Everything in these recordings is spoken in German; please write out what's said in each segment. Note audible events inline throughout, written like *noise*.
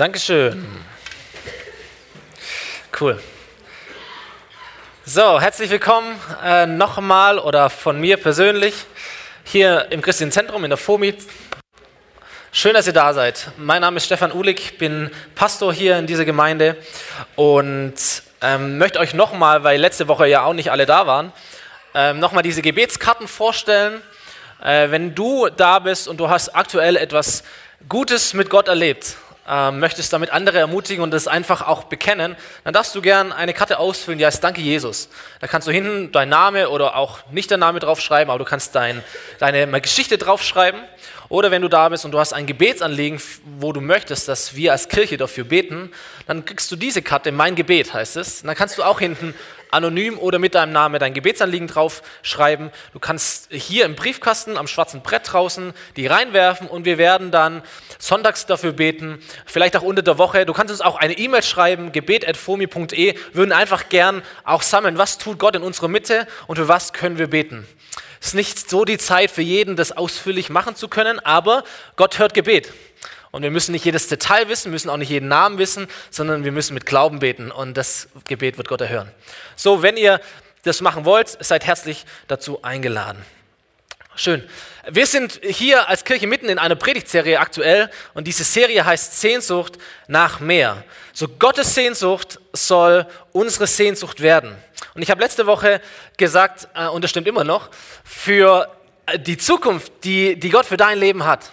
Dankeschön. Cool. So, herzlich willkommen äh, nochmal oder von mir persönlich hier im Christlichen Zentrum in der FOMI. Schön, dass ihr da seid. Mein Name ist Stefan Uhlig, bin Pastor hier in dieser Gemeinde und ähm, möchte euch nochmal, weil letzte Woche ja auch nicht alle da waren, ähm, nochmal diese Gebetskarten vorstellen. Äh, wenn du da bist und du hast aktuell etwas Gutes mit Gott erlebt, äh, möchtest damit andere ermutigen und das einfach auch bekennen, dann darfst du gern eine Karte ausfüllen, die heißt Danke Jesus. Da kannst du hinten dein Name oder auch nicht dein Name draufschreiben, aber du kannst dein, deine Geschichte draufschreiben. Oder wenn du da bist und du hast ein Gebetsanliegen, wo du möchtest, dass wir als Kirche dafür beten, dann kriegst du diese Karte, mein Gebet heißt es. Und dann kannst du auch hinten anonym oder mit deinem Namen dein Gebetsanliegen draufschreiben. Du kannst hier im Briefkasten am schwarzen Brett draußen die reinwerfen und wir werden dann sonntags dafür beten, vielleicht auch unter der Woche. Du kannst uns auch eine E-Mail schreiben, gebet.fomi.e, würden einfach gern auch sammeln, was tut Gott in unserer Mitte und für was können wir beten. Ist nicht so die Zeit für jeden, das ausführlich machen zu können, aber Gott hört Gebet. Und wir müssen nicht jedes Detail wissen, müssen auch nicht jeden Namen wissen, sondern wir müssen mit Glauben beten und das Gebet wird Gott erhören. So, wenn ihr das machen wollt, seid herzlich dazu eingeladen. Schön. Wir sind hier als Kirche mitten in einer Predigtserie aktuell und diese Serie heißt Sehnsucht nach mehr. So Gottes Sehnsucht soll unsere Sehnsucht werden. Und ich habe letzte Woche gesagt, äh, und das stimmt immer noch, für die Zukunft, die, die Gott für dein Leben hat,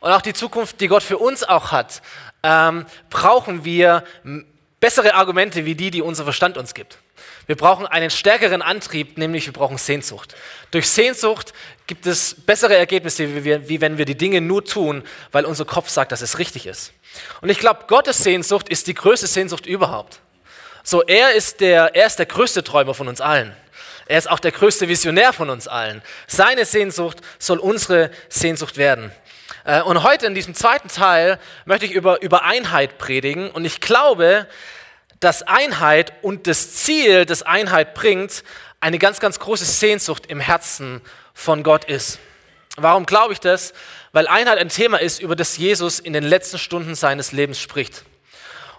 und auch die Zukunft, die Gott für uns auch hat, ähm, brauchen wir bessere Argumente wie die, die unser Verstand uns gibt. Wir brauchen einen stärkeren Antrieb, nämlich wir brauchen Sehnsucht. Durch Sehnsucht gibt es bessere Ergebnisse, wie, wir, wie wenn wir die Dinge nur tun, weil unser Kopf sagt, dass es richtig ist. Und ich glaube, Gottes Sehnsucht ist die größte Sehnsucht überhaupt. So, er ist der, er ist der größte Träumer von uns allen. Er ist auch der größte Visionär von uns allen. Seine Sehnsucht soll unsere Sehnsucht werden. Äh, und heute in diesem zweiten Teil möchte ich über, über Einheit predigen. Und ich glaube, dass Einheit und das Ziel, das Einheit bringt, eine ganz, ganz große Sehnsucht im Herzen von Gott ist. Warum glaube ich das? Weil Einheit ein Thema ist, über das Jesus in den letzten Stunden seines Lebens spricht.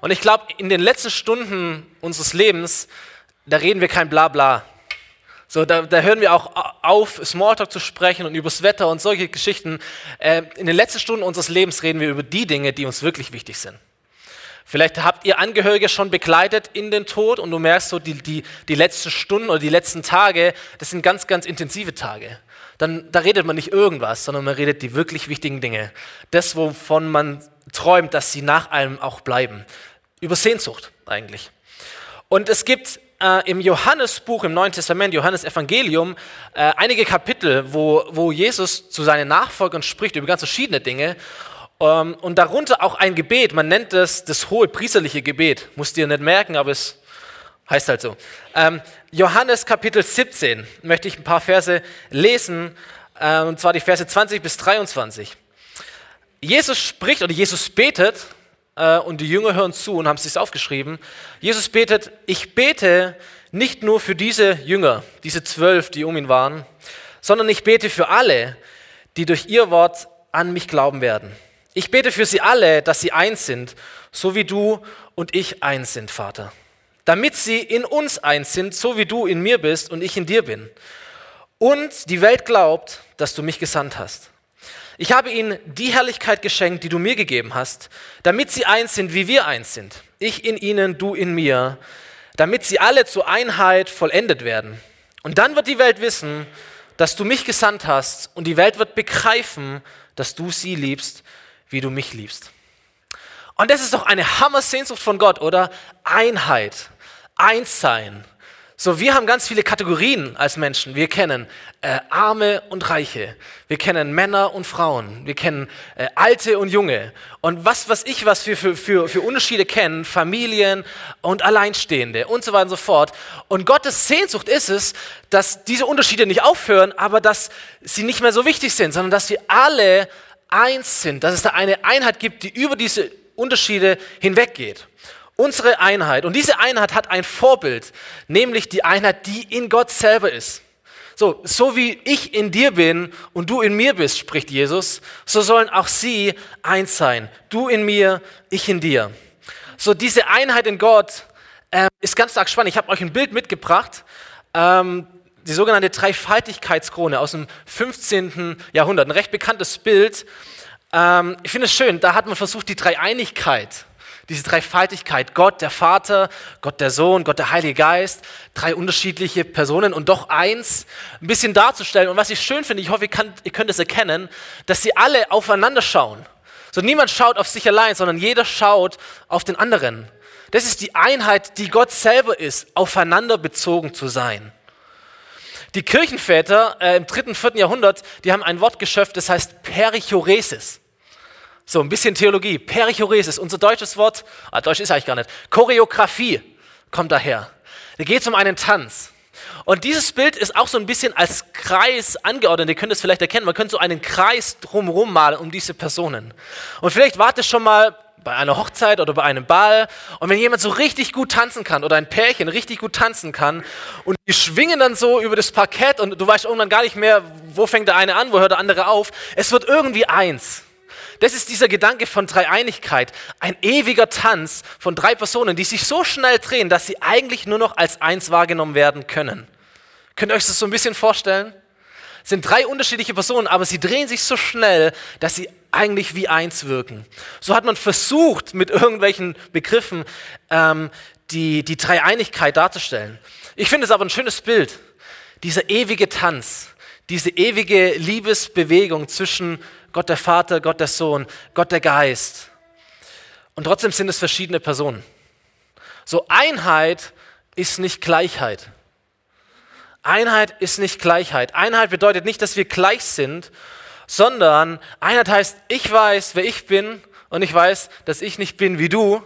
Und ich glaube, in den letzten Stunden unseres Lebens, da reden wir kein Blabla. So, da, da hören wir auch auf, Smalltalk zu sprechen und übers Wetter und solche Geschichten. Äh, in den letzten Stunden unseres Lebens reden wir über die Dinge, die uns wirklich wichtig sind. Vielleicht habt ihr Angehörige schon begleitet in den Tod und du merkst so, die, die, die letzten Stunden oder die letzten Tage, das sind ganz, ganz intensive Tage. Dann, da redet man nicht irgendwas, sondern man redet die wirklich wichtigen Dinge. Das, wovon man träumt, dass sie nach einem auch bleiben. Über Sehnsucht eigentlich. Und es gibt äh, im Johannesbuch, im Neuen Testament, Johannes Evangelium, äh, einige Kapitel, wo, wo Jesus zu seinen Nachfolgern spricht über ganz verschiedene Dinge. Ähm, und darunter auch ein Gebet, man nennt es das hohe priesterliche Gebet. Musst ihr nicht merken, aber es heißt halt so. Ähm, Johannes Kapitel 17 möchte ich ein paar Verse lesen, äh, und zwar die Verse 20 bis 23. Jesus spricht oder Jesus betet äh, und die Jünger hören zu und haben es sich aufgeschrieben. Jesus betet, ich bete nicht nur für diese Jünger, diese zwölf, die um ihn waren, sondern ich bete für alle, die durch ihr Wort an mich glauben werden. Ich bete für sie alle, dass sie eins sind, so wie du und ich eins sind, Vater. Damit sie in uns eins sind, so wie du in mir bist und ich in dir bin. Und die Welt glaubt, dass du mich gesandt hast. Ich habe ihnen die Herrlichkeit geschenkt, die du mir gegeben hast, damit sie eins sind, wie wir eins sind. Ich in ihnen, du in mir, damit sie alle zur Einheit vollendet werden. Und dann wird die Welt wissen, dass du mich gesandt hast und die Welt wird begreifen, dass du sie liebst, wie du mich liebst. Und das ist doch eine Hammer-Sehnsucht von Gott, oder? Einheit, Einssein, so, wir haben ganz viele Kategorien als Menschen. Wir kennen äh, Arme und Reiche. Wir kennen Männer und Frauen. Wir kennen äh, Alte und Junge. Und was, was ich, was wir für, für, für Unterschiede kennen, Familien und Alleinstehende und so weiter und so fort. Und Gottes Sehnsucht ist es, dass diese Unterschiede nicht aufhören, aber dass sie nicht mehr so wichtig sind, sondern dass wir alle eins sind. Dass es da eine Einheit gibt, die über diese Unterschiede hinweggeht. Unsere Einheit. Und diese Einheit hat ein Vorbild, nämlich die Einheit, die in Gott selber ist. So, so wie ich in dir bin und du in mir bist, spricht Jesus, so sollen auch sie eins sein. Du in mir, ich in dir. So, diese Einheit in Gott äh, ist ganz arg spannend. Ich habe euch ein Bild mitgebracht. Ähm, die sogenannte Dreifaltigkeitskrone aus dem 15. Jahrhundert. Ein recht bekanntes Bild. Ähm, ich finde es schön, da hat man versucht, die Dreieinigkeit diese Dreifaltigkeit, Gott der Vater, Gott der Sohn, Gott der Heilige Geist, drei unterschiedliche Personen und doch eins, ein bisschen darzustellen. Und was ich schön finde, ich hoffe, ihr, kann, ihr könnt es erkennen, dass sie alle aufeinander schauen. So niemand schaut auf sich allein, sondern jeder schaut auf den anderen. Das ist die Einheit, die Gott selber ist, aufeinander bezogen zu sein. Die Kirchenväter äh, im dritten, vierten Jahrhundert, die haben ein Wort geschöpft, das heißt Perichoresis. So, ein bisschen Theologie. Perichoresis, unser deutsches Wort, ah, Deutsch ist eigentlich gar nicht. Choreografie kommt daher. Da geht es um einen Tanz. Und dieses Bild ist auch so ein bisschen als Kreis angeordnet. Ihr könnt es vielleicht erkennen. Man könnte so einen Kreis drumherum malen um diese Personen. Und vielleicht wart ihr schon mal bei einer Hochzeit oder bei einem Ball. Und wenn jemand so richtig gut tanzen kann oder ein Pärchen richtig gut tanzen kann und die schwingen dann so über das Parkett und du weißt irgendwann gar nicht mehr, wo fängt der eine an, wo hört der andere auf. Es wird irgendwie eins. Das ist dieser Gedanke von Dreieinigkeit. Ein ewiger Tanz von drei Personen, die sich so schnell drehen, dass sie eigentlich nur noch als eins wahrgenommen werden können. Könnt ihr euch das so ein bisschen vorstellen? Sind drei unterschiedliche Personen, aber sie drehen sich so schnell, dass sie eigentlich wie eins wirken. So hat man versucht, mit irgendwelchen Begriffen ähm, die, die Dreieinigkeit darzustellen. Ich finde es aber ein schönes Bild. Dieser ewige Tanz, diese ewige Liebesbewegung zwischen Gott der Vater, Gott der Sohn, Gott der Geist. Und trotzdem sind es verschiedene Personen. So Einheit ist nicht Gleichheit. Einheit ist nicht Gleichheit. Einheit bedeutet nicht, dass wir gleich sind, sondern Einheit heißt, ich weiß, wer ich bin und ich weiß, dass ich nicht bin wie du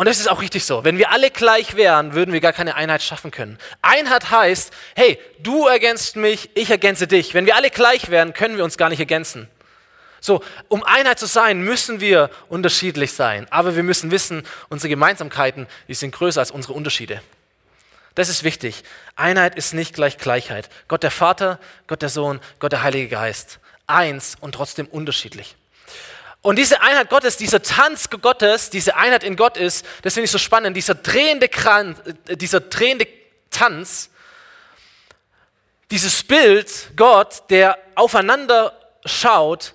und das ist auch richtig so. Wenn wir alle gleich wären, würden wir gar keine Einheit schaffen können. Einheit heißt, hey, du ergänzt mich, ich ergänze dich. Wenn wir alle gleich wären, können wir uns gar nicht ergänzen. So, um Einheit zu sein, müssen wir unterschiedlich sein. Aber wir müssen wissen, unsere Gemeinsamkeiten, die sind größer als unsere Unterschiede. Das ist wichtig. Einheit ist nicht gleich Gleichheit. Gott der Vater, Gott der Sohn, Gott der Heilige Geist. Eins und trotzdem unterschiedlich. Und diese Einheit Gottes, dieser Tanz Gottes, diese Einheit in Gott ist, das finde ich so spannend, dieser drehende, Kran, äh, dieser drehende Tanz, dieses Bild Gott, der aufeinander schaut,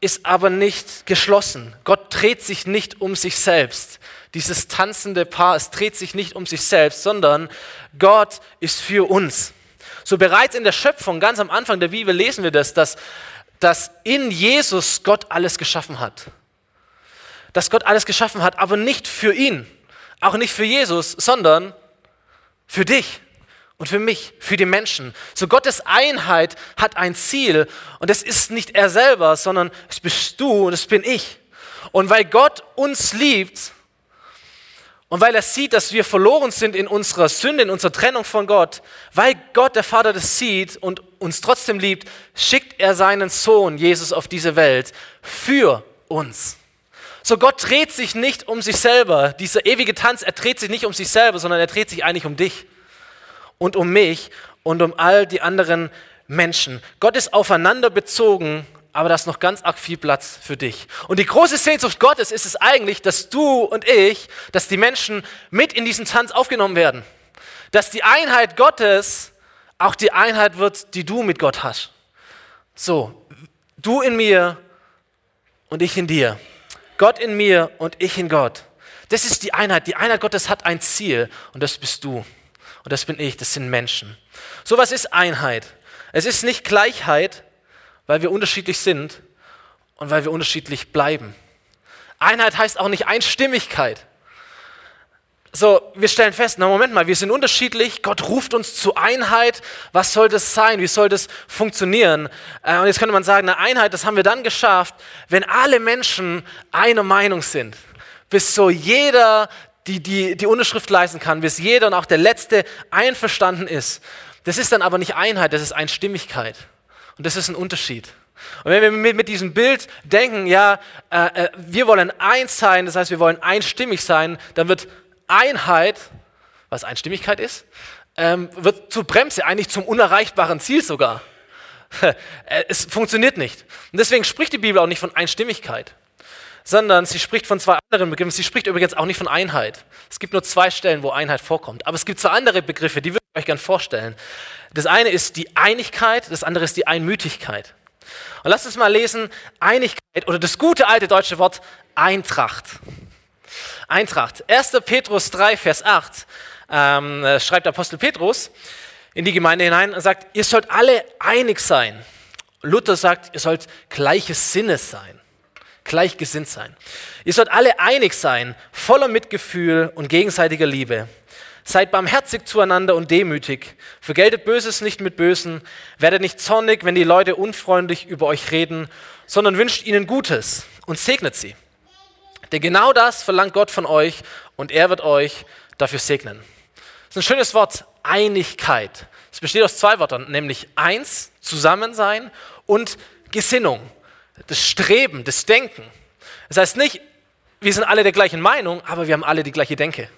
ist aber nicht geschlossen. Gott dreht sich nicht um sich selbst. Dieses tanzende Paar, es dreht sich nicht um sich selbst, sondern Gott ist für uns. So bereits in der Schöpfung, ganz am Anfang der Bibel lesen wir das, dass dass in Jesus Gott alles geschaffen hat. Dass Gott alles geschaffen hat, aber nicht für ihn, auch nicht für Jesus, sondern für dich und für mich, für die Menschen. So Gottes Einheit hat ein Ziel und es ist nicht er selber, sondern es bist du und es bin ich. Und weil Gott uns liebt, und weil er sieht, dass wir verloren sind in unserer Sünde, in unserer Trennung von Gott, weil Gott, der Vater, das sieht und uns trotzdem liebt, schickt er seinen Sohn Jesus auf diese Welt für uns. So Gott dreht sich nicht um sich selber. Dieser ewige Tanz, er dreht sich nicht um sich selber, sondern er dreht sich eigentlich um dich und um mich und um all die anderen Menschen. Gott ist aufeinander bezogen aber da ist noch ganz arg viel Platz für dich. Und die große Sehnsucht Gottes ist es eigentlich, dass du und ich, dass die Menschen mit in diesen Tanz aufgenommen werden. Dass die Einheit Gottes auch die Einheit wird, die du mit Gott hast. So, du in mir und ich in dir. Gott in mir und ich in Gott. Das ist die Einheit. Die Einheit Gottes hat ein Ziel und das bist du. Und das bin ich, das sind Menschen. So was ist Einheit? Es ist nicht Gleichheit, weil wir unterschiedlich sind und weil wir unterschiedlich bleiben. Einheit heißt auch nicht Einstimmigkeit. So, wir stellen fest, na Moment mal, wir sind unterschiedlich, Gott ruft uns zu Einheit. Was soll das sein? Wie soll das funktionieren? Äh, und jetzt könnte man sagen, eine Einheit, das haben wir dann geschafft, wenn alle Menschen einer Meinung sind. Bis so jeder die, die, die Unterschrift leisten kann, bis jeder und auch der Letzte einverstanden ist. Das ist dann aber nicht Einheit, das ist Einstimmigkeit. Und das ist ein Unterschied. Und wenn wir mit, mit diesem Bild denken, ja, äh, äh, wir wollen eins sein, das heißt, wir wollen einstimmig sein, dann wird Einheit, was Einstimmigkeit ist, ähm, wird zur Bremse, eigentlich zum unerreichbaren Ziel sogar. *laughs* es funktioniert nicht. Und deswegen spricht die Bibel auch nicht von Einstimmigkeit, sondern sie spricht von zwei anderen Begriffen. Sie spricht übrigens auch nicht von Einheit. Es gibt nur zwei Stellen, wo Einheit vorkommt. Aber es gibt zwei andere Begriffe, die ich euch gerne vorstellen. Das eine ist die Einigkeit, das andere ist die Einmütigkeit. Und lasst uns mal lesen, Einigkeit oder das gute alte deutsche Wort Eintracht. Eintracht. 1. Petrus 3, Vers 8 ähm, äh, schreibt Apostel Petrus in die Gemeinde hinein und sagt, ihr sollt alle einig sein. Luther sagt, ihr sollt gleiches Sinnes sein, gleichgesinnt sein. Ihr sollt alle einig sein, voller Mitgefühl und gegenseitiger Liebe. Seid barmherzig zueinander und demütig. Vergeltet Böses nicht mit Bösen. Werdet nicht zornig, wenn die Leute unfreundlich über euch reden, sondern wünscht ihnen Gutes und segnet sie. Denn genau das verlangt Gott von euch und er wird euch dafür segnen. Das ist ein schönes Wort, Einigkeit. Es besteht aus zwei Wörtern, nämlich eins, Zusammensein und Gesinnung, das Streben, das Denken. Das heißt nicht, wir sind alle der gleichen Meinung, aber wir haben alle die gleiche Denke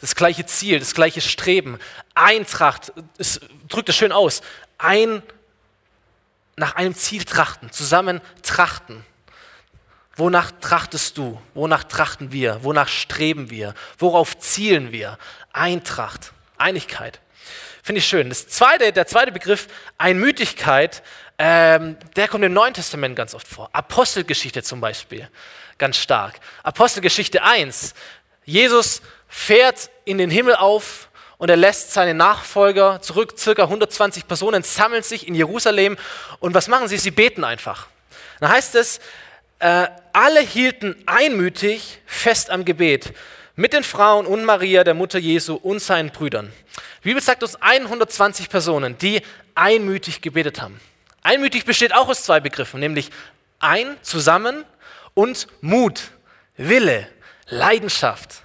das gleiche Ziel, das gleiche Streben, Eintracht, es drückt es schön aus, ein, nach einem Ziel trachten, zusammen trachten. Wonach trachtest du? Wonach trachten wir? Wonach streben wir? Worauf zielen wir? Eintracht, Einigkeit. Finde ich schön. Das zweite, der zweite Begriff, Einmütigkeit, ähm, der kommt im Neuen Testament ganz oft vor. Apostelgeschichte zum Beispiel, ganz stark. Apostelgeschichte 1. Jesus fährt in den Himmel auf und er lässt seine Nachfolger zurück, circa 120 Personen sammeln sich in Jerusalem und was machen sie? Sie beten einfach. Dann heißt es, äh, alle hielten einmütig fest am Gebet mit den Frauen und Maria, der Mutter Jesu und seinen Brüdern. Die Bibel sagt uns 120 Personen, die einmütig gebetet haben. Einmütig besteht auch aus zwei Begriffen, nämlich ein, zusammen und Mut, Wille, Leidenschaft.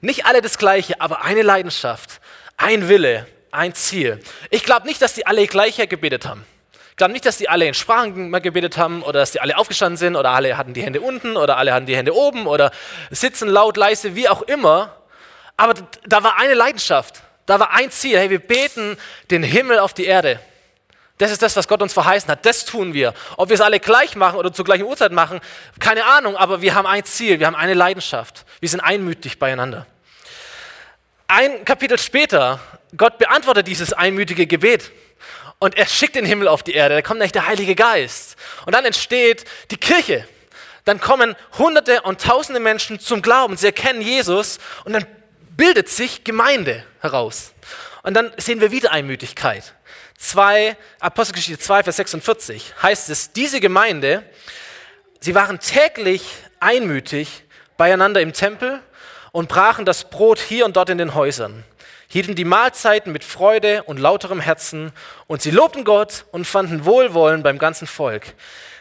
Nicht alle das Gleiche, aber eine Leidenschaft, ein Wille, ein Ziel. Ich glaube nicht, dass die alle gleicher gebetet haben. Ich glaube nicht, dass die alle in Sprachen gebetet haben oder dass die alle aufgestanden sind oder alle hatten die Hände unten oder alle hatten die Hände oben oder sitzen laut, leise, wie auch immer. Aber da war eine Leidenschaft, da war ein Ziel. Hey, wir beten den Himmel auf die Erde. Das ist das, was Gott uns verheißen hat. Das tun wir. Ob wir es alle gleich machen oder zur gleichen Uhrzeit machen, keine Ahnung, aber wir haben ein Ziel, wir haben eine Leidenschaft. Wir sind einmütig beieinander. Ein Kapitel später, Gott beantwortet dieses einmütige Gebet und er schickt den Himmel auf die Erde. Da kommt nämlich der Heilige Geist. Und dann entsteht die Kirche. Dann kommen Hunderte und Tausende Menschen zum Glauben. Sie erkennen Jesus und dann bildet sich Gemeinde heraus. Und dann sehen wir wieder Einmütigkeit. 2, Apostelgeschichte 2, Vers 46 heißt es, diese Gemeinde, sie waren täglich einmütig beieinander im Tempel und brachen das Brot hier und dort in den Häusern, hielten die Mahlzeiten mit Freude und lauterem Herzen und sie lobten Gott und fanden Wohlwollen beim ganzen Volk.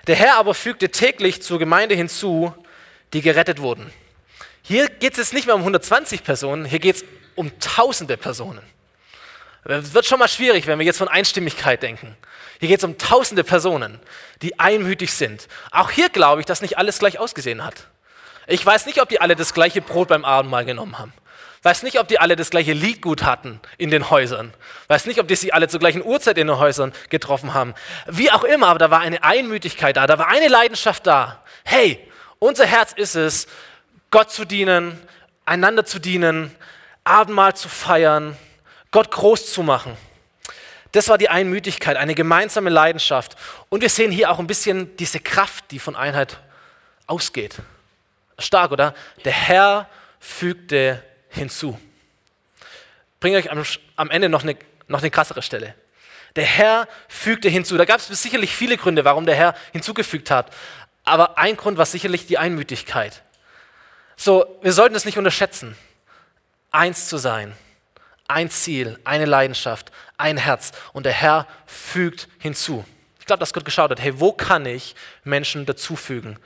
Der Herr aber fügte täglich zur Gemeinde hinzu, die gerettet wurden. Hier geht es jetzt nicht mehr um 120 Personen, hier geht es um tausende Personen. Es wird schon mal schwierig, wenn wir jetzt von Einstimmigkeit denken. Hier geht es um tausende Personen, die einmütig sind. Auch hier glaube ich, dass nicht alles gleich ausgesehen hat. Ich weiß nicht, ob die alle das gleiche Brot beim Abendmahl genommen haben. Weiß nicht, ob die alle das gleiche Liedgut hatten in den Häusern. Weiß nicht, ob die sich alle zur gleichen Uhrzeit in den Häusern getroffen haben. Wie auch immer, aber da war eine Einmütigkeit da, da war eine Leidenschaft da. Hey, unser Herz ist es, Gott zu dienen, einander zu dienen, Abendmahl zu feiern, Gott groß zu machen. Das war die Einmütigkeit, eine gemeinsame Leidenschaft. Und wir sehen hier auch ein bisschen diese Kraft, die von Einheit ausgeht. Stark, oder? Der Herr fügte hinzu. Bringe euch am, am Ende noch eine, noch eine krassere Stelle. Der Herr fügte hinzu. Da gab es sicherlich viele Gründe, warum der Herr hinzugefügt hat. Aber ein Grund war sicherlich die Einmütigkeit. So, wir sollten es nicht unterschätzen, eins zu sein ein Ziel, eine Leidenschaft, ein Herz und der Herr fügt hinzu. Ich glaube, dass Gott geschaut hat, hey, wo kann ich Menschen dazufügen?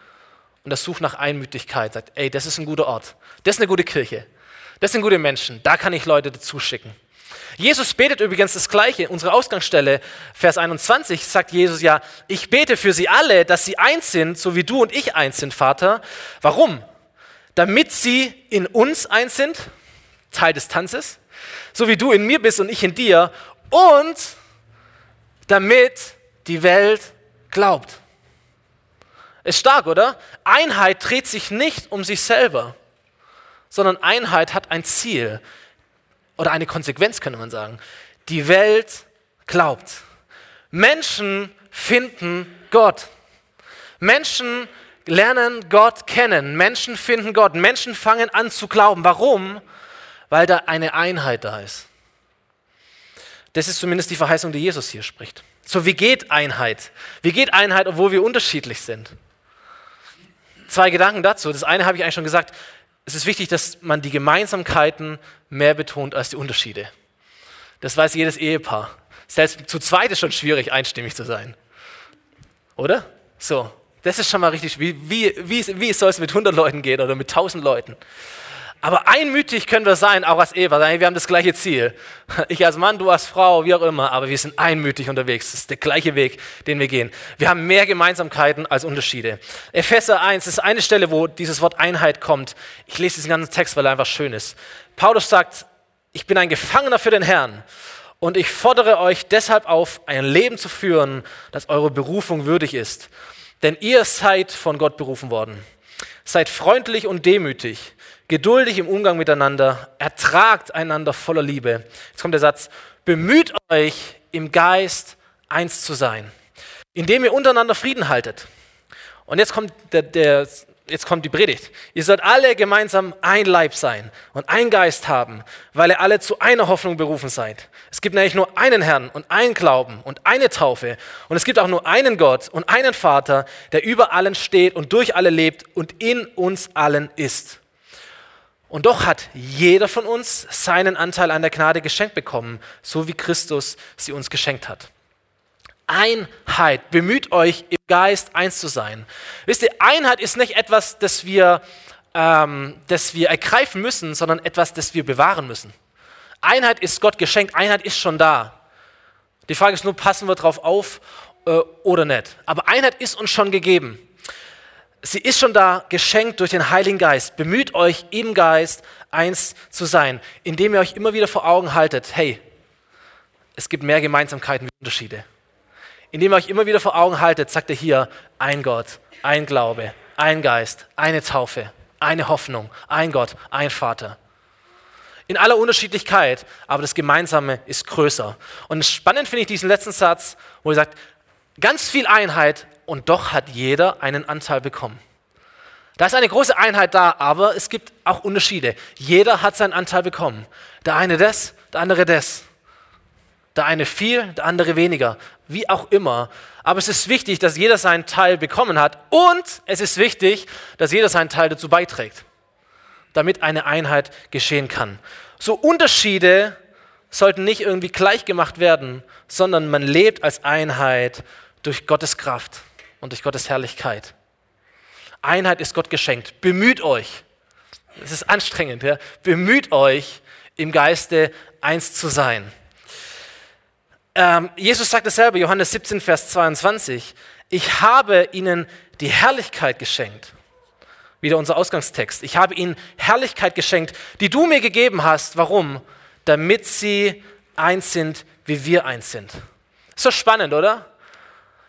Und er sucht nach Einmütigkeit, sagt, ey, das ist ein guter Ort, das ist eine gute Kirche, das sind gute Menschen, da kann ich Leute dazu schicken. Jesus betet übrigens das Gleiche. Unsere Ausgangsstelle, Vers 21, sagt Jesus ja, ich bete für sie alle, dass sie eins sind, so wie du und ich eins sind, Vater. Warum? Damit sie in uns eins sind, Teil des Tanzes, so wie du in mir bist und ich in dir, und damit die Welt glaubt. Ist stark, oder? Einheit dreht sich nicht um sich selber, sondern Einheit hat ein Ziel oder eine Konsequenz, könnte man sagen. Die Welt glaubt. Menschen finden Gott. Menschen lernen Gott kennen. Menschen finden Gott. Menschen fangen an zu glauben. Warum? Weil da eine Einheit da ist. Das ist zumindest die Verheißung, die Jesus hier spricht. So, wie geht Einheit? Wie geht Einheit, obwohl wir unterschiedlich sind? Zwei Gedanken dazu. Das eine habe ich eigentlich schon gesagt. Es ist wichtig, dass man die Gemeinsamkeiten mehr betont als die Unterschiede. Das weiß jedes Ehepaar. Selbst zu zweit ist schon schwierig, einstimmig zu sein. Oder? So, das ist schon mal richtig. Wie, wie, wie, wie soll es mit 100 Leuten gehen oder mit 1000 Leuten? Aber einmütig können wir sein, auch als Ehepaar. Wir haben das gleiche Ziel. Ich als Mann, du als Frau, wie auch immer, aber wir sind einmütig unterwegs. Das ist der gleiche Weg, den wir gehen. Wir haben mehr Gemeinsamkeiten als Unterschiede. Epheser 1 ist eine Stelle, wo dieses Wort Einheit kommt. Ich lese diesen ganzen Text, weil er einfach schön ist. Paulus sagt, ich bin ein Gefangener für den Herrn und ich fordere euch deshalb auf, ein Leben zu führen, das eure Berufung würdig ist. Denn ihr seid von Gott berufen worden. Seid freundlich und demütig, geduldig im Umgang miteinander, ertragt einander voller Liebe. Jetzt kommt der Satz, bemüht euch im Geist eins zu sein, indem ihr untereinander Frieden haltet. Und jetzt kommt der, der jetzt kommt die Predigt. Ihr sollt alle gemeinsam ein Leib sein und ein Geist haben, weil ihr alle zu einer Hoffnung berufen seid. Es gibt nämlich nur einen Herrn und einen Glauben und eine Taufe. Und es gibt auch nur einen Gott und einen Vater, der über allen steht und durch alle lebt und in uns allen ist. Und doch hat jeder von uns seinen Anteil an der Gnade geschenkt bekommen, so wie Christus sie uns geschenkt hat. Einheit. Bemüht euch im Geist eins zu sein. Wisst ihr, Einheit ist nicht etwas, das wir, ähm, das wir ergreifen müssen, sondern etwas, das wir bewahren müssen. Einheit ist Gott geschenkt, Einheit ist schon da. Die Frage ist nur, passen wir drauf auf äh, oder nicht. Aber Einheit ist uns schon gegeben. Sie ist schon da, geschenkt durch den Heiligen Geist. Bemüht euch im Geist eins zu sein, indem ihr euch immer wieder vor Augen haltet, hey, es gibt mehr Gemeinsamkeiten wie Unterschiede indem ihr euch immer wieder vor Augen haltet, sagt er hier, ein Gott, ein Glaube, ein Geist, eine Taufe, eine Hoffnung, ein Gott, ein Vater. In aller Unterschiedlichkeit, aber das Gemeinsame ist größer. Und spannend finde ich diesen letzten Satz, wo er sagt, ganz viel Einheit und doch hat jeder einen Anteil bekommen. Da ist eine große Einheit da, aber es gibt auch Unterschiede. Jeder hat seinen Anteil bekommen. Der eine das, der andere das. Der eine viel, der andere weniger. Wie auch immer. Aber es ist wichtig, dass jeder seinen Teil bekommen hat. Und es ist wichtig, dass jeder seinen Teil dazu beiträgt. Damit eine Einheit geschehen kann. So Unterschiede sollten nicht irgendwie gleich gemacht werden, sondern man lebt als Einheit durch Gottes Kraft und durch Gottes Herrlichkeit. Einheit ist Gott geschenkt. Bemüht euch. Es ist anstrengend. Ja? Bemüht euch, im Geiste eins zu sein. Ähm, Jesus sagt dasselbe, Johannes 17, Vers 22. Ich habe ihnen die Herrlichkeit geschenkt. Wieder unser Ausgangstext. Ich habe ihnen Herrlichkeit geschenkt, die du mir gegeben hast. Warum? Damit sie eins sind, wie wir eins sind. Ist doch spannend, oder?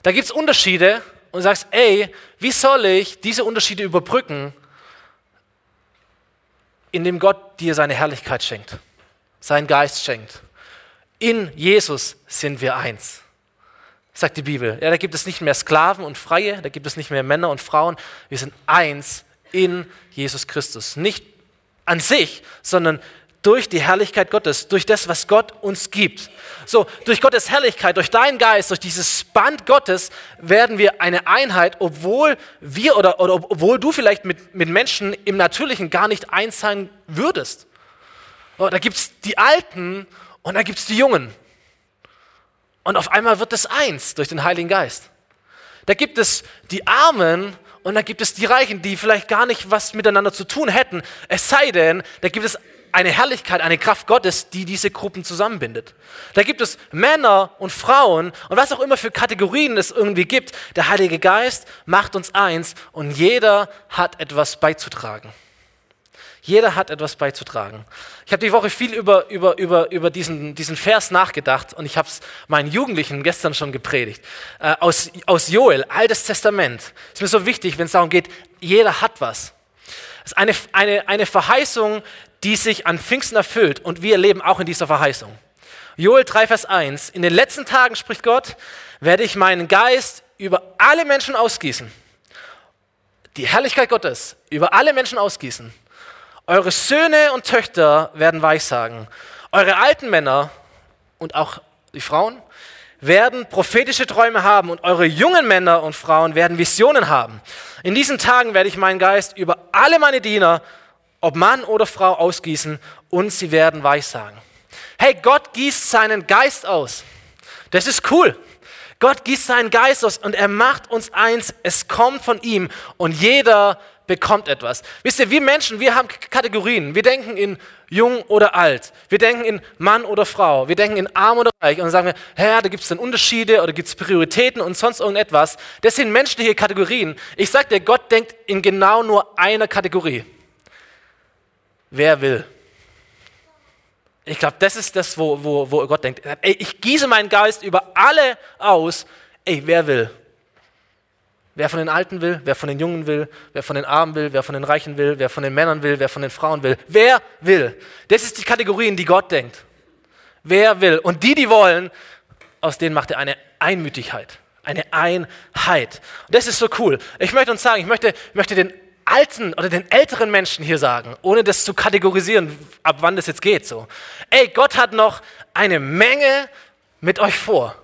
Da gibt es Unterschiede und sagst, ey, wie soll ich diese Unterschiede überbrücken, indem Gott dir seine Herrlichkeit schenkt, seinen Geist schenkt? In Jesus sind wir eins, sagt die Bibel. Ja, da gibt es nicht mehr Sklaven und Freie, da gibt es nicht mehr Männer und Frauen. Wir sind eins in Jesus Christus. Nicht an sich, sondern durch die Herrlichkeit Gottes, durch das, was Gott uns gibt. So, durch Gottes Herrlichkeit, durch deinen Geist, durch dieses Band Gottes werden wir eine Einheit, obwohl wir oder, oder obwohl du vielleicht mit, mit Menschen im Natürlichen gar nicht eins sein würdest. Oh, da gibt es die Alten und dann gibt es die Jungen. Und auf einmal wird es eins durch den Heiligen Geist. Da gibt es die Armen und dann gibt es die Reichen, die vielleicht gar nicht was miteinander zu tun hätten. Es sei denn, da gibt es eine Herrlichkeit, eine Kraft Gottes, die diese Gruppen zusammenbindet. Da gibt es Männer und Frauen und was auch immer für Kategorien es irgendwie gibt. Der Heilige Geist macht uns eins und jeder hat etwas beizutragen. Jeder hat etwas beizutragen. Ich habe die Woche viel über, über, über, über diesen, diesen Vers nachgedacht und ich habe es meinen Jugendlichen gestern schon gepredigt. Äh, aus, aus Joel, Altes Testament. Ist mir so wichtig, wenn es darum geht, jeder hat was. Es ist eine, eine, eine Verheißung, die sich an Pfingsten erfüllt und wir leben auch in dieser Verheißung. Joel 3, Vers 1. In den letzten Tagen, spricht Gott, werde ich meinen Geist über alle Menschen ausgießen. Die Herrlichkeit Gottes über alle Menschen ausgießen. Eure Söhne und Töchter werden Weissagen. Eure alten Männer und auch die Frauen werden prophetische Träume haben und eure jungen Männer und Frauen werden Visionen haben. In diesen Tagen werde ich meinen Geist über alle meine Diener, ob Mann oder Frau, ausgießen und sie werden Weissagen. Hey, Gott gießt seinen Geist aus. Das ist cool. Gott gießt seinen Geist aus und er macht uns eins. Es kommt von ihm und jeder bekommt etwas. Wisst ihr, wir Menschen, wir haben Kategorien. Wir denken in jung oder alt. Wir denken in Mann oder Frau. Wir denken in arm oder reich. Und dann sagen wir, ja, da gibt es dann Unterschiede oder gibt es Prioritäten und sonst irgendetwas. Das sind menschliche Kategorien. Ich sage dir, Gott denkt in genau nur einer Kategorie. Wer will? Ich glaube, das ist das, wo, wo, wo Gott denkt. Ey, ich gieße meinen Geist über alle aus. Ey, wer will? Wer von den Alten will, wer von den Jungen will, wer von den Armen will, wer von den Reichen will, wer von den Männern will, wer von den Frauen will. Wer will? Das ist die Kategorie, in die Gott denkt. Wer will? Und die, die wollen, aus denen macht er eine Einmütigkeit, eine Einheit. Das ist so cool. Ich möchte uns sagen, ich möchte, möchte den alten oder den älteren Menschen hier sagen, ohne das zu kategorisieren, ab wann das jetzt geht. So, ey, Gott hat noch eine Menge mit euch vor.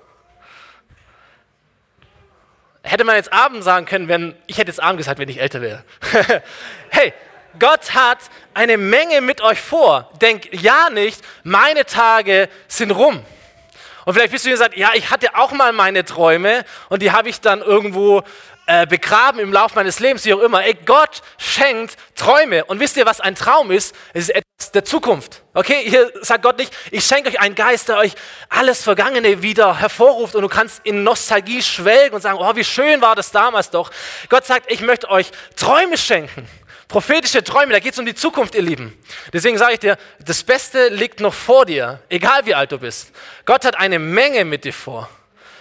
Hätte man jetzt Abend sagen können, wenn ich hätte jetzt Abend gesagt, wenn ich älter wäre. *laughs* hey, Gott hat eine Menge mit euch vor. Denk ja nicht, meine Tage sind rum. Und vielleicht bist du hier und sagst, ja, ich hatte auch mal meine Träume und die habe ich dann irgendwo äh, begraben im Laufe meines Lebens, wie auch immer. Ey, Gott schenkt Träume. Und wisst ihr, was ein Traum ist? Es ist etwas der Zukunft. Okay, hier sagt Gott nicht, ich schenke euch einen Geist, der euch alles Vergangene wieder hervorruft und du kannst in Nostalgie schwelgen und sagen, oh, wie schön war das damals doch. Gott sagt, ich möchte euch Träume schenken. Prophetische Träume, da geht es um die Zukunft, ihr Lieben. Deswegen sage ich dir, das Beste liegt noch vor dir, egal wie alt du bist. Gott hat eine Menge mit dir vor.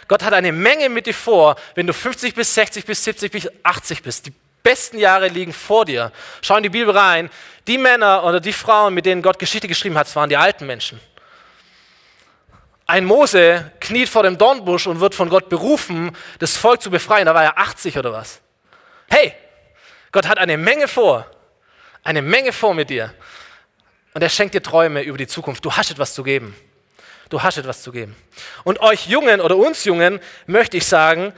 Gott hat eine Menge mit dir vor, wenn du 50 bis 60 bis 70 bis 80 bist. Die besten Jahre liegen vor dir. Schau in die Bibel rein. Die Männer oder die Frauen, mit denen Gott Geschichte geschrieben hat, waren die alten Menschen. Ein Mose kniet vor dem Dornbusch und wird von Gott berufen, das Volk zu befreien. Da war er 80 oder was. Hey, Gott hat eine Menge vor. Eine Menge vor mit dir. Und er schenkt dir Träume über die Zukunft. Du hast etwas zu geben du hast etwas zu geben. Und euch Jungen oder uns Jungen möchte ich sagen,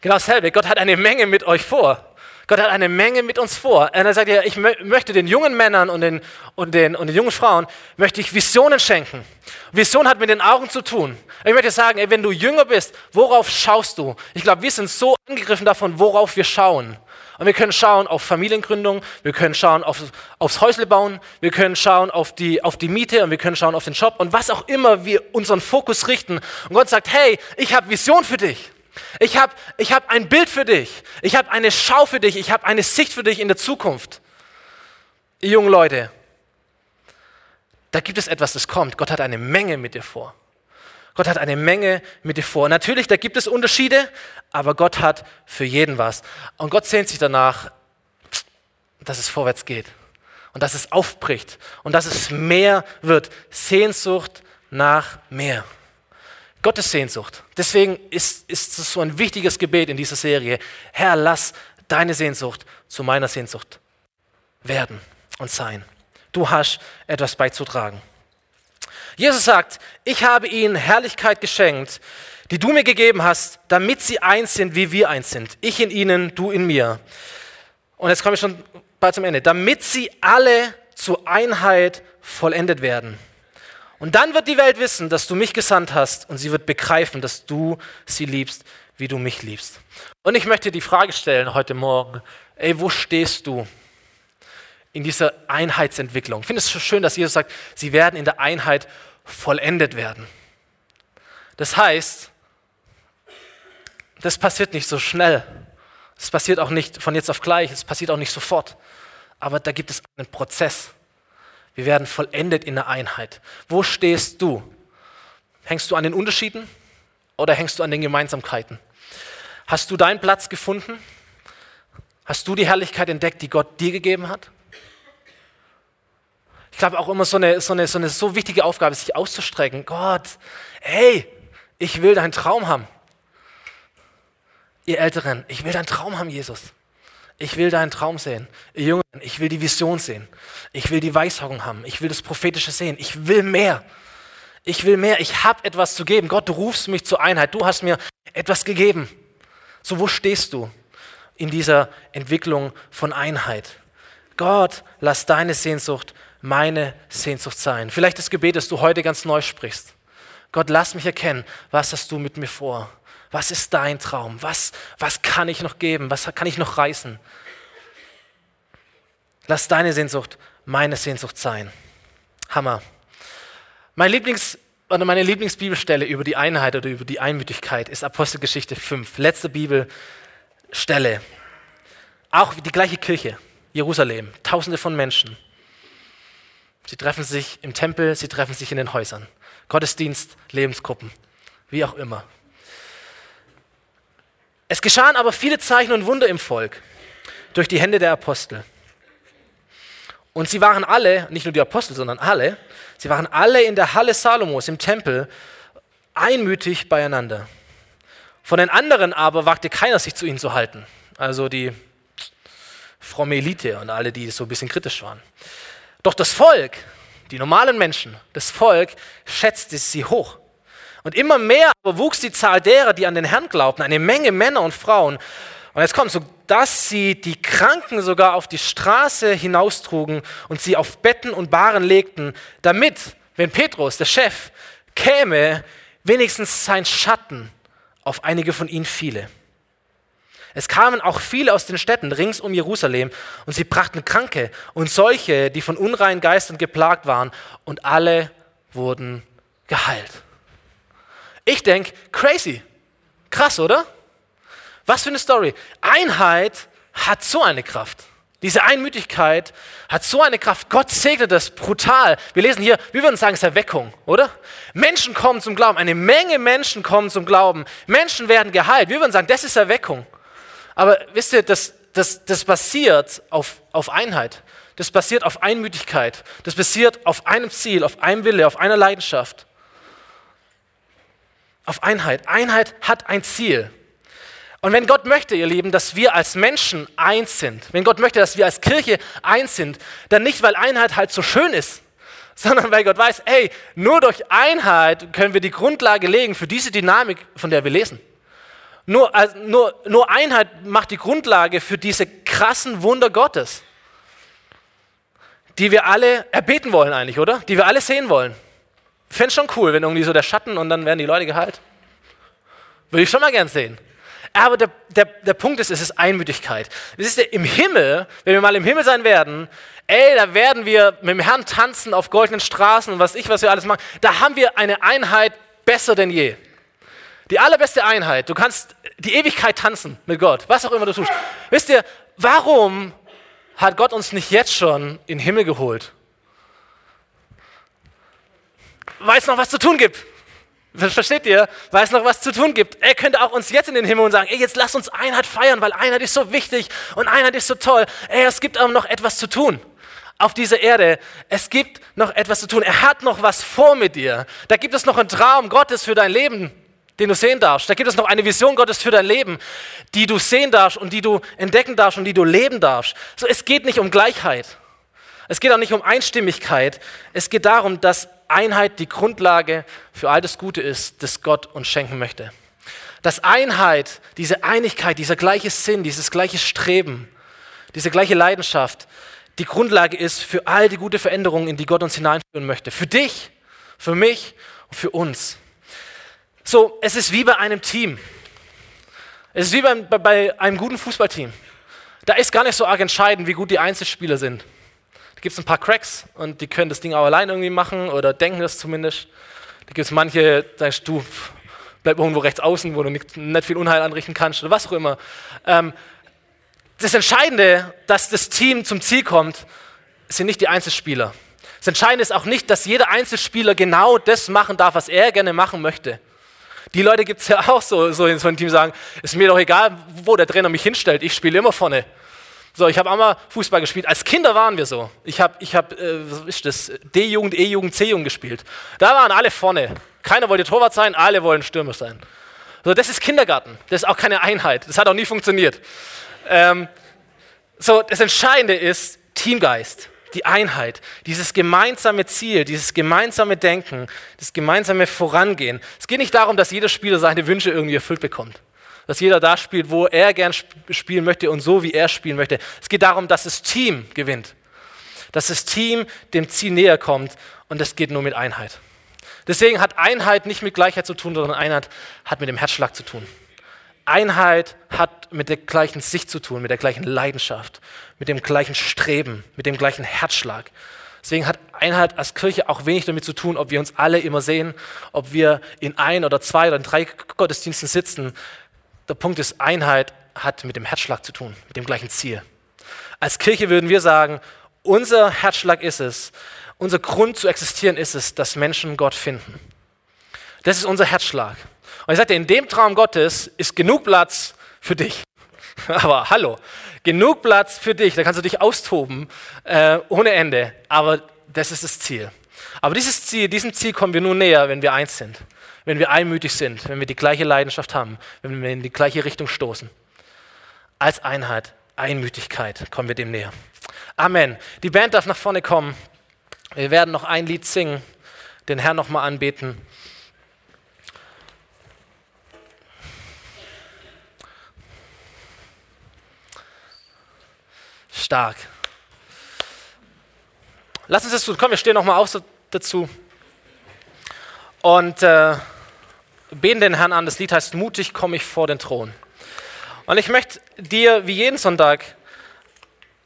genau dasselbe, Gott hat eine Menge mit euch vor. Gott hat eine Menge mit uns vor. Und er sagt ja, ich möchte den jungen Männern und den, und, den, und den jungen Frauen, möchte ich Visionen schenken. Vision hat mit den Augen zu tun. Ich möchte sagen, ey, wenn du jünger bist, worauf schaust du? Ich glaube, wir sind so angegriffen davon, worauf wir schauen. Und wir können schauen auf Familiengründung, wir können schauen auf, aufs Häusle bauen, wir können schauen auf die, auf die Miete und wir können schauen auf den Job und was auch immer wir unseren Fokus richten. Und Gott sagt, hey, ich habe Vision für dich. Ich habe ich hab ein Bild für dich. Ich habe eine Schau für dich. Ich habe eine Sicht für dich in der Zukunft. Ihr jungen Leute, da gibt es etwas, das kommt. Gott hat eine Menge mit dir vor. Gott hat eine Menge mit dir vor. Natürlich, da gibt es Unterschiede, aber Gott hat für jeden was. Und Gott sehnt sich danach, dass es vorwärts geht und dass es aufbricht und dass es mehr wird. Sehnsucht nach mehr. Gottes Sehnsucht. Deswegen ist, ist es so ein wichtiges Gebet in dieser Serie. Herr, lass deine Sehnsucht zu meiner Sehnsucht werden und sein. Du hast etwas beizutragen. Jesus sagt, ich habe ihnen Herrlichkeit geschenkt, die du mir gegeben hast, damit sie eins sind, wie wir eins sind. Ich in ihnen, du in mir. Und jetzt komme ich schon bald zum Ende. Damit sie alle zur Einheit vollendet werden. Und dann wird die Welt wissen, dass du mich gesandt hast und sie wird begreifen, dass du sie liebst, wie du mich liebst. Und ich möchte die Frage stellen heute Morgen, ey, wo stehst du? In dieser Einheitsentwicklung. Ich finde es so schön, dass Jesus sagt, sie werden in der Einheit vollendet werden. Das heißt, das passiert nicht so schnell. Es passiert auch nicht von jetzt auf gleich, es passiert auch nicht sofort. Aber da gibt es einen Prozess. Wir werden vollendet in der Einheit. Wo stehst du? Hängst du an den Unterschieden oder hängst du an den Gemeinsamkeiten? Hast du deinen Platz gefunden? Hast du die Herrlichkeit entdeckt, die Gott dir gegeben hat? Ich glaube auch immer so eine, so eine, so eine so wichtige Aufgabe, sich auszustrecken. Gott, hey, ich will deinen Traum haben. Ihr Älteren, ich will deinen Traum haben, Jesus. Ich will deinen Traum sehen. Ihr Jungen, ich will die Vision sehen. Ich will die Weissagung haben. Ich will das Prophetische sehen. Ich will mehr. Ich will mehr. Ich habe etwas zu geben. Gott, du rufst mich zur Einheit. Du hast mir etwas gegeben. So, wo stehst du in dieser Entwicklung von Einheit? Gott, lass deine Sehnsucht meine Sehnsucht sein. Vielleicht das Gebet, das du heute ganz neu sprichst. Gott, lass mich erkennen, was hast du mit mir vor? Was ist dein Traum? Was, was kann ich noch geben? Was kann ich noch reißen? Lass deine Sehnsucht meine Sehnsucht sein. Hammer. Mein Lieblings, oder meine Lieblingsbibelstelle über die Einheit oder über die Einmütigkeit ist Apostelgeschichte 5, letzte Bibelstelle. Auch die gleiche Kirche, Jerusalem, tausende von Menschen. Sie treffen sich im Tempel, sie treffen sich in den Häusern. Gottesdienst, Lebensgruppen, wie auch immer. Es geschahen aber viele Zeichen und Wunder im Volk durch die Hände der Apostel. Und sie waren alle, nicht nur die Apostel, sondern alle, sie waren alle in der Halle Salomos im Tempel einmütig beieinander. Von den anderen aber wagte keiner, sich zu ihnen zu halten. Also die fromme Elite und alle, die so ein bisschen kritisch waren. Doch das Volk, die normalen Menschen, das Volk schätzte sie hoch. Und immer mehr aber wuchs die Zahl derer, die an den Herrn glaubten, eine Menge Männer und Frauen. Und jetzt kommt so, dass sie die Kranken sogar auf die Straße hinaustrugen und sie auf Betten und Bahren legten, damit, wenn Petrus, der Chef, käme, wenigstens sein Schatten auf einige von ihnen fiele. Es kamen auch viele aus den Städten rings um Jerusalem und sie brachten Kranke und solche, die von unreinen Geistern geplagt waren, und alle wurden geheilt. Ich denke, crazy. Krass, oder? Was für eine Story. Einheit hat so eine Kraft. Diese Einmütigkeit hat so eine Kraft. Gott segnet das brutal. Wir lesen hier, wir würden sagen, es ist Erweckung, oder? Menschen kommen zum Glauben. Eine Menge Menschen kommen zum Glauben. Menschen werden geheilt. Wir würden sagen, das ist Erweckung. Aber wisst ihr, das, das, das basiert auf, auf Einheit. Das basiert auf Einmütigkeit. Das basiert auf einem Ziel, auf einem Wille, auf einer Leidenschaft auf Einheit. Einheit hat ein Ziel. Und wenn Gott möchte, ihr Lieben, dass wir als Menschen eins sind, wenn Gott möchte, dass wir als Kirche eins sind, dann nicht, weil Einheit halt so schön ist, *laughs* sondern weil Gott weiß, hey, nur durch Einheit können wir die Grundlage legen für diese Dynamik, von der wir lesen. Nur, nur, nur Einheit macht die Grundlage für diese krassen Wunder Gottes, die wir alle erbeten wollen eigentlich, oder? Die wir alle sehen wollen. Fände schon cool, wenn irgendwie so der Schatten und dann werden die Leute geheilt. Würde ich schon mal gern sehen. Aber der, der, der Punkt ist, es ist Einmütigkeit. Es ist im Himmel, wenn wir mal im Himmel sein werden, ey, da werden wir mit dem Herrn tanzen auf goldenen Straßen und was ich, was wir alles machen. Da haben wir eine Einheit besser denn je. Die allerbeste Einheit. Du kannst die Ewigkeit tanzen mit Gott, was auch immer du tust. Wisst ihr, warum hat Gott uns nicht jetzt schon in den Himmel geholt? weil es noch was zu tun gibt. Versteht ihr? Weil es noch was zu tun gibt. Er könnte auch uns jetzt in den Himmel und sagen, ey, jetzt lass uns Einheit feiern, weil Einheit ist so wichtig und Einheit ist so toll. Ey, es gibt aber noch etwas zu tun auf dieser Erde. Es gibt noch etwas zu tun. Er hat noch was vor mit dir. Da gibt es noch einen Traum Gottes für dein Leben, den du sehen darfst. Da gibt es noch eine Vision Gottes für dein Leben, die du sehen darfst und die du entdecken darfst und die du leben darfst. So, es geht nicht um Gleichheit. Es geht auch nicht um Einstimmigkeit. Es geht darum, dass Einheit die Grundlage für all das Gute ist, das Gott uns schenken möchte. Dass Einheit, diese Einigkeit, dieser gleiche Sinn, dieses gleiche Streben, diese gleiche Leidenschaft die Grundlage ist für all die gute Veränderungen, in die Gott uns hineinführen möchte. Für dich, für mich und für uns. So, es ist wie bei einem Team. Es ist wie bei, bei einem guten Fußballteam. Da ist gar nicht so arg entscheidend, wie gut die Einzelspieler sind gibt es ein paar Cracks und die können das Ding auch allein irgendwie machen oder denken das zumindest. Da gibt es manche, da sagst du, bleib irgendwo rechts außen, wo du nicht, nicht viel Unheil anrichten kannst oder was auch immer. Ähm, das Entscheidende, dass das Team zum Ziel kommt, sind nicht die Einzelspieler, Das Entscheidende ist auch nicht, dass jeder Einzelspieler genau das machen darf, was er gerne machen möchte. Die Leute gibt es ja auch so, so in so einem Team, sagen, ist mir doch egal, wo der Trainer mich hinstellt, ich spiele immer vorne. So, ich habe auch mal Fußball gespielt. Als Kinder waren wir so. Ich habe, ich hab, äh, was ist das, D-Jugend, E-Jugend, C-Jugend gespielt. Da waren alle vorne. Keiner wollte Torwart sein, alle wollen Stürmer sein. So, das ist Kindergarten. Das ist auch keine Einheit. Das hat auch nie funktioniert. Ähm, so, das Entscheidende ist Teamgeist, die Einheit, dieses gemeinsame Ziel, dieses gemeinsame Denken, das gemeinsame Vorangehen. Es geht nicht darum, dass jeder Spieler seine Wünsche irgendwie erfüllt bekommt. Dass jeder da spielt, wo er gern spielen möchte und so, wie er spielen möchte. Es geht darum, dass das Team gewinnt. Dass das Team dem Ziel näher kommt und das geht nur mit Einheit. Deswegen hat Einheit nicht mit Gleichheit zu tun, sondern Einheit hat mit dem Herzschlag zu tun. Einheit hat mit der gleichen Sicht zu tun, mit der gleichen Leidenschaft, mit dem gleichen Streben, mit dem gleichen Herzschlag. Deswegen hat Einheit als Kirche auch wenig damit zu tun, ob wir uns alle immer sehen, ob wir in ein oder zwei oder drei Gottesdiensten sitzen. Der Punkt ist, Einheit hat mit dem Herzschlag zu tun, mit dem gleichen Ziel. Als Kirche würden wir sagen, unser Herzschlag ist es, unser Grund zu existieren ist es, dass Menschen Gott finden. Das ist unser Herzschlag. Und ich sagte, in dem Traum Gottes ist genug Platz für dich. *laughs* Aber hallo, genug Platz für dich, da kannst du dich austoben äh, ohne Ende. Aber das ist das Ziel. Aber dieses Ziel, diesem Ziel kommen wir nur näher, wenn wir eins sind, wenn wir einmütig sind, wenn wir die gleiche Leidenschaft haben, wenn wir in die gleiche Richtung stoßen. Als Einheit, Einmütigkeit kommen wir dem näher. Amen. Die Band darf nach vorne kommen. Wir werden noch ein Lied singen, den Herrn nochmal anbeten. Stark. Lass uns das tun. Komm, wir stehen nochmal auf dazu. Und äh, beten den Herrn an. Das Lied heißt Mutig komme ich vor den Thron. Und ich möchte dir wie jeden Sonntag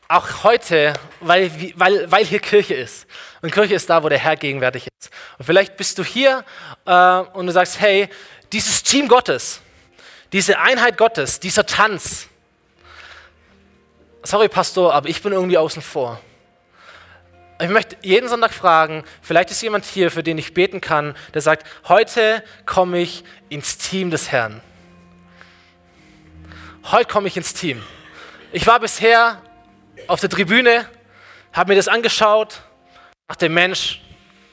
auch heute, weil, weil, weil hier Kirche ist. Und Kirche ist da, wo der Herr gegenwärtig ist. Und vielleicht bist du hier äh, und du sagst, hey, dieses Team Gottes, diese Einheit Gottes, dieser Tanz, sorry Pastor, aber ich bin irgendwie außen vor. Ich möchte jeden Sonntag fragen, vielleicht ist jemand hier, für den ich beten kann, der sagt, heute komme ich ins Team des Herrn. Heute komme ich ins Team. Ich war bisher auf der Tribüne, habe mir das angeschaut, dachte, Mensch,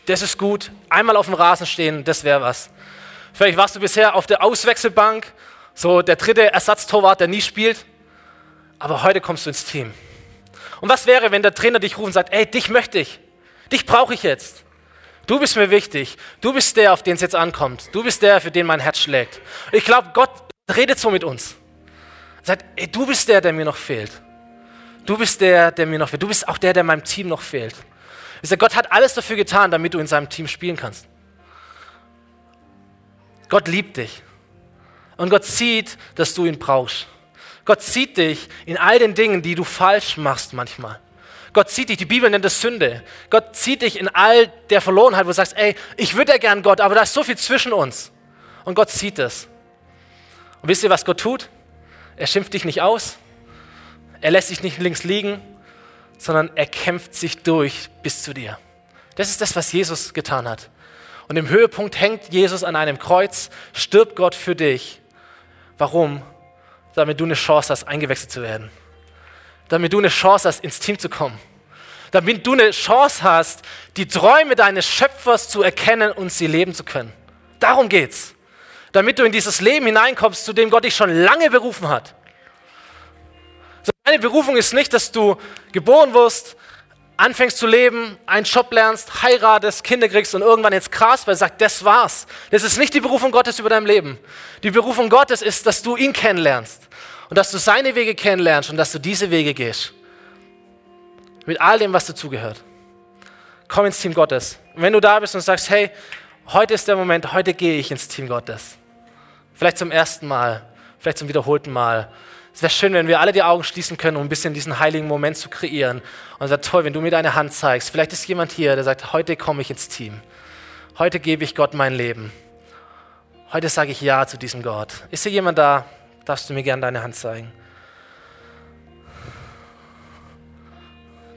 das ist gut, einmal auf dem Rasen stehen, das wäre was. Vielleicht warst du bisher auf der Auswechselbank, so der dritte Ersatztorwart, der nie spielt aber heute kommst du ins Team. Und was wäre, wenn der Trainer dich ruft und sagt, ey, dich möchte ich, dich brauche ich jetzt. Du bist mir wichtig. Du bist der, auf den es jetzt ankommt. Du bist der, für den mein Herz schlägt. Und ich glaube, Gott redet so mit uns. Er sagt, ey, du bist der, der mir noch fehlt. Du bist der, der mir noch fehlt. Du bist auch der, der meinem Team noch fehlt. Ich sage, Gott hat alles dafür getan, damit du in seinem Team spielen kannst. Gott liebt dich. Und Gott sieht, dass du ihn brauchst. Gott sieht dich in all den Dingen, die du falsch machst manchmal. Gott sieht dich, die Bibel nennt es Sünde. Gott sieht dich in all der Verlorenheit, wo du sagst, ey, ich würde ja gern Gott, aber da ist so viel zwischen uns. Und Gott sieht es. Und wisst ihr, was Gott tut? Er schimpft dich nicht aus. Er lässt dich nicht links liegen, sondern er kämpft sich durch bis zu dir. Das ist das, was Jesus getan hat. Und im Höhepunkt hängt Jesus an einem Kreuz, stirbt Gott für dich. Warum? Damit du eine Chance hast, eingewechselt zu werden. Damit du eine Chance hast, ins Team zu kommen. Damit du eine Chance hast, die Träume deines Schöpfers zu erkennen und sie leben zu können. Darum geht's. Damit du in dieses Leben hineinkommst, zu dem Gott dich schon lange berufen hat. Deine Berufung ist nicht, dass du geboren wirst, anfängst zu leben, einen Job lernst, heiratest, Kinder kriegst und irgendwann jetzt krass, weil sagt, das war's. Das ist nicht die Berufung Gottes über dein Leben. Die Berufung Gottes ist, dass du ihn kennenlernst und dass du seine Wege kennenlernst und dass du diese Wege gehst. Mit all dem, was dazugehört. Komm ins Team Gottes. Und wenn du da bist und sagst, hey, heute ist der Moment, heute gehe ich ins Team Gottes. Vielleicht zum ersten Mal, vielleicht zum wiederholten Mal. Es wäre schön, wenn wir alle die Augen schließen können, um ein bisschen diesen heiligen Moment zu kreieren. Und wäre toll, wenn du mir deine Hand zeigst. Vielleicht ist jemand hier, der sagt, heute komme ich ins Team. Heute gebe ich Gott mein Leben. Heute sage ich Ja zu diesem Gott. Ist hier jemand da? Darfst du mir gerne deine Hand zeigen?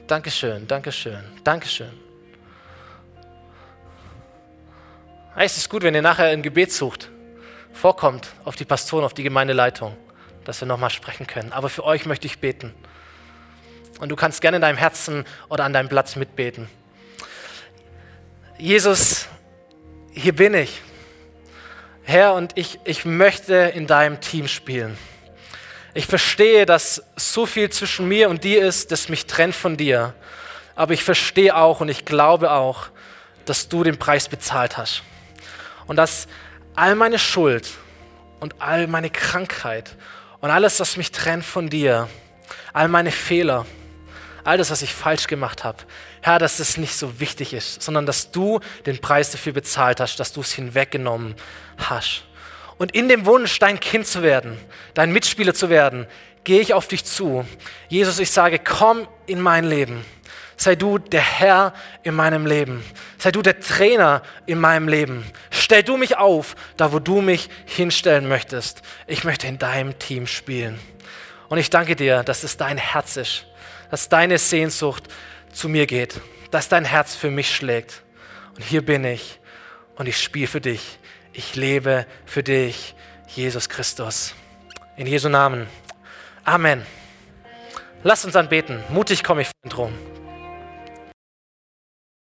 Dankeschön, Dankeschön, Dankeschön. Es ist gut, wenn ihr nachher ein Gebet sucht, vorkommt auf die Pastoren, auf die Gemeindeleitung, dass wir nochmal sprechen können. Aber für euch möchte ich beten. Und du kannst gerne in deinem Herzen oder an deinem Platz mitbeten. Jesus, hier bin ich. Herr, und ich, ich möchte in deinem Team spielen. Ich verstehe, dass so viel zwischen mir und dir ist, das mich trennt von dir. Aber ich verstehe auch und ich glaube auch, dass du den Preis bezahlt hast. Und dass all meine Schuld und all meine Krankheit und alles, was mich trennt von dir, all meine Fehler, all das, was ich falsch gemacht habe, Herr, dass es nicht so wichtig ist, sondern dass du den Preis dafür bezahlt hast, dass du es hinweggenommen hast. Und in dem Wunsch, dein Kind zu werden, dein Mitspieler zu werden, gehe ich auf dich zu. Jesus, ich sage, komm in mein Leben. Sei du der Herr in meinem Leben. Sei du der Trainer in meinem Leben. Stell du mich auf, da wo du mich hinstellen möchtest. Ich möchte in deinem Team spielen. Und ich danke dir, dass es dein Herz ist, dass deine Sehnsucht zu mir geht, dass dein Herz für mich schlägt. Und hier bin ich und ich spiele für dich. Ich lebe für dich, Jesus Christus. In Jesu Namen. Amen. Lass uns anbeten. Mutig komme ich vor den Thron.